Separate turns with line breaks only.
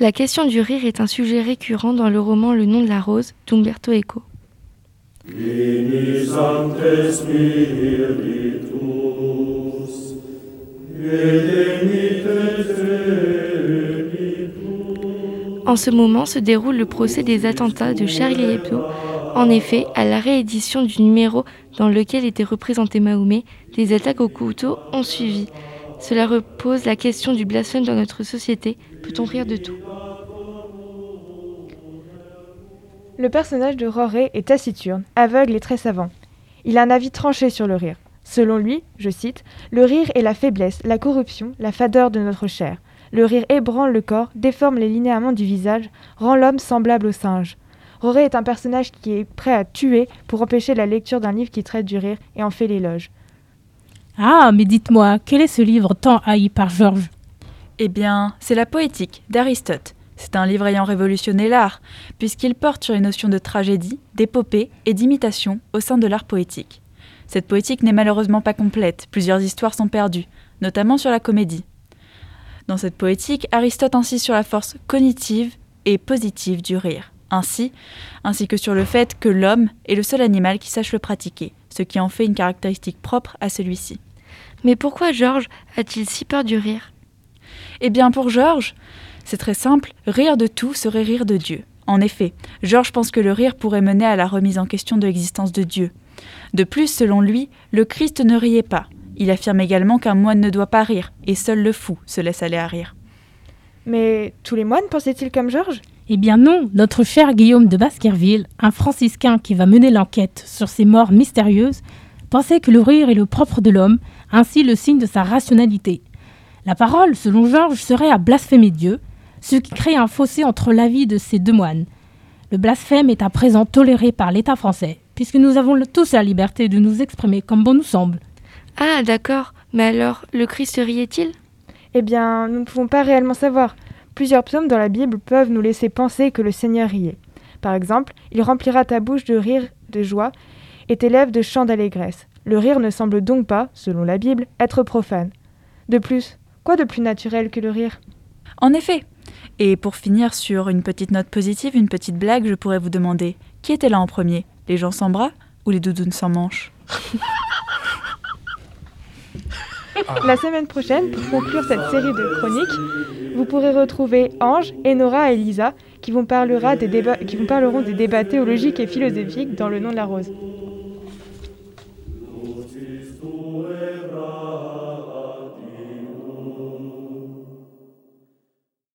La question du rire est un sujet récurrent dans le roman Le nom de la rose d'Umberto Eco. En ce moment se déroule le procès des attentats de Charlie Hebdo. En effet, à la réédition du numéro dans lequel était représenté Mahomet, des attaques au couteau ont suivi. Cela repose la question du blasphème dans notre société. Peut-on rire de tout?
Le personnage de Roré est taciturne, aveugle et très savant. Il a un avis tranché sur le rire. Selon lui, je cite, Le rire est la faiblesse, la corruption, la fadeur de notre chair. Le rire ébranle le corps, déforme les linéaments du visage, rend l'homme semblable au singe. Roré est un personnage qui est prêt à tuer pour empêcher la lecture d'un livre qui traite du rire et en fait l'éloge.
Ah, mais dites-moi, quel est ce livre tant haï par Georges?
Eh bien, c'est la poétique d'Aristote. C'est un livre ayant révolutionné l'art, puisqu'il porte sur les notions de tragédie, d'épopée et d'imitation au sein de l'art poétique. Cette poétique n'est malheureusement pas complète, plusieurs histoires sont perdues, notamment sur la comédie. Dans cette poétique, Aristote insiste sur la force cognitive et positive du rire, ainsi, ainsi que sur le fait que l'homme est le seul animal qui sache le pratiquer, ce qui en fait une caractéristique propre à celui-ci.
Mais pourquoi Georges a-t-il si peur du rire?
Eh bien pour Georges, c'est très simple, rire de tout serait rire de Dieu. En effet, Georges pense que le rire pourrait mener à la remise en question de l'existence de Dieu. De plus, selon lui, le Christ ne riait pas. Il affirme également qu'un moine ne doit pas rire, et seul le fou se laisse aller à rire.
Mais tous les moines pensaient-ils comme Georges?
Eh bien non, notre cher Guillaume de Baskerville, un franciscain qui va mener l'enquête sur ces morts mystérieuses, pensait que le rire est le propre de l'homme, ainsi le signe de sa rationalité. La parole, selon Georges, serait à blasphémer Dieu, ce qui crée un fossé entre l'avis de ces deux moines. Le blasphème est à présent toléré par l'État français, puisque nous avons tous la liberté de nous exprimer comme bon nous semble.
Ah, d'accord. Mais alors, le Christ riait-il?
Eh bien, nous ne pouvons pas réellement savoir. Plusieurs psaumes dans la Bible peuvent nous laisser penser que le Seigneur riait. Par exemple, il remplira ta bouche de rire de joie et tes lèvres de chants d'allégresse. Le rire ne semble donc pas, selon la Bible, être profane. De plus, quoi de plus naturel que le rire?
En effet, et pour finir sur une petite note positive, une petite blague, je pourrais vous demander qui était là en premier? Les gens sans bras ou les doudounes sans manches?
La semaine prochaine, pour conclure cette série de chroniques, vous pourrez retrouver Ange, Enora et Elisa qui, qui vous parleront des débats théologiques et philosophiques dans le nom de la rose.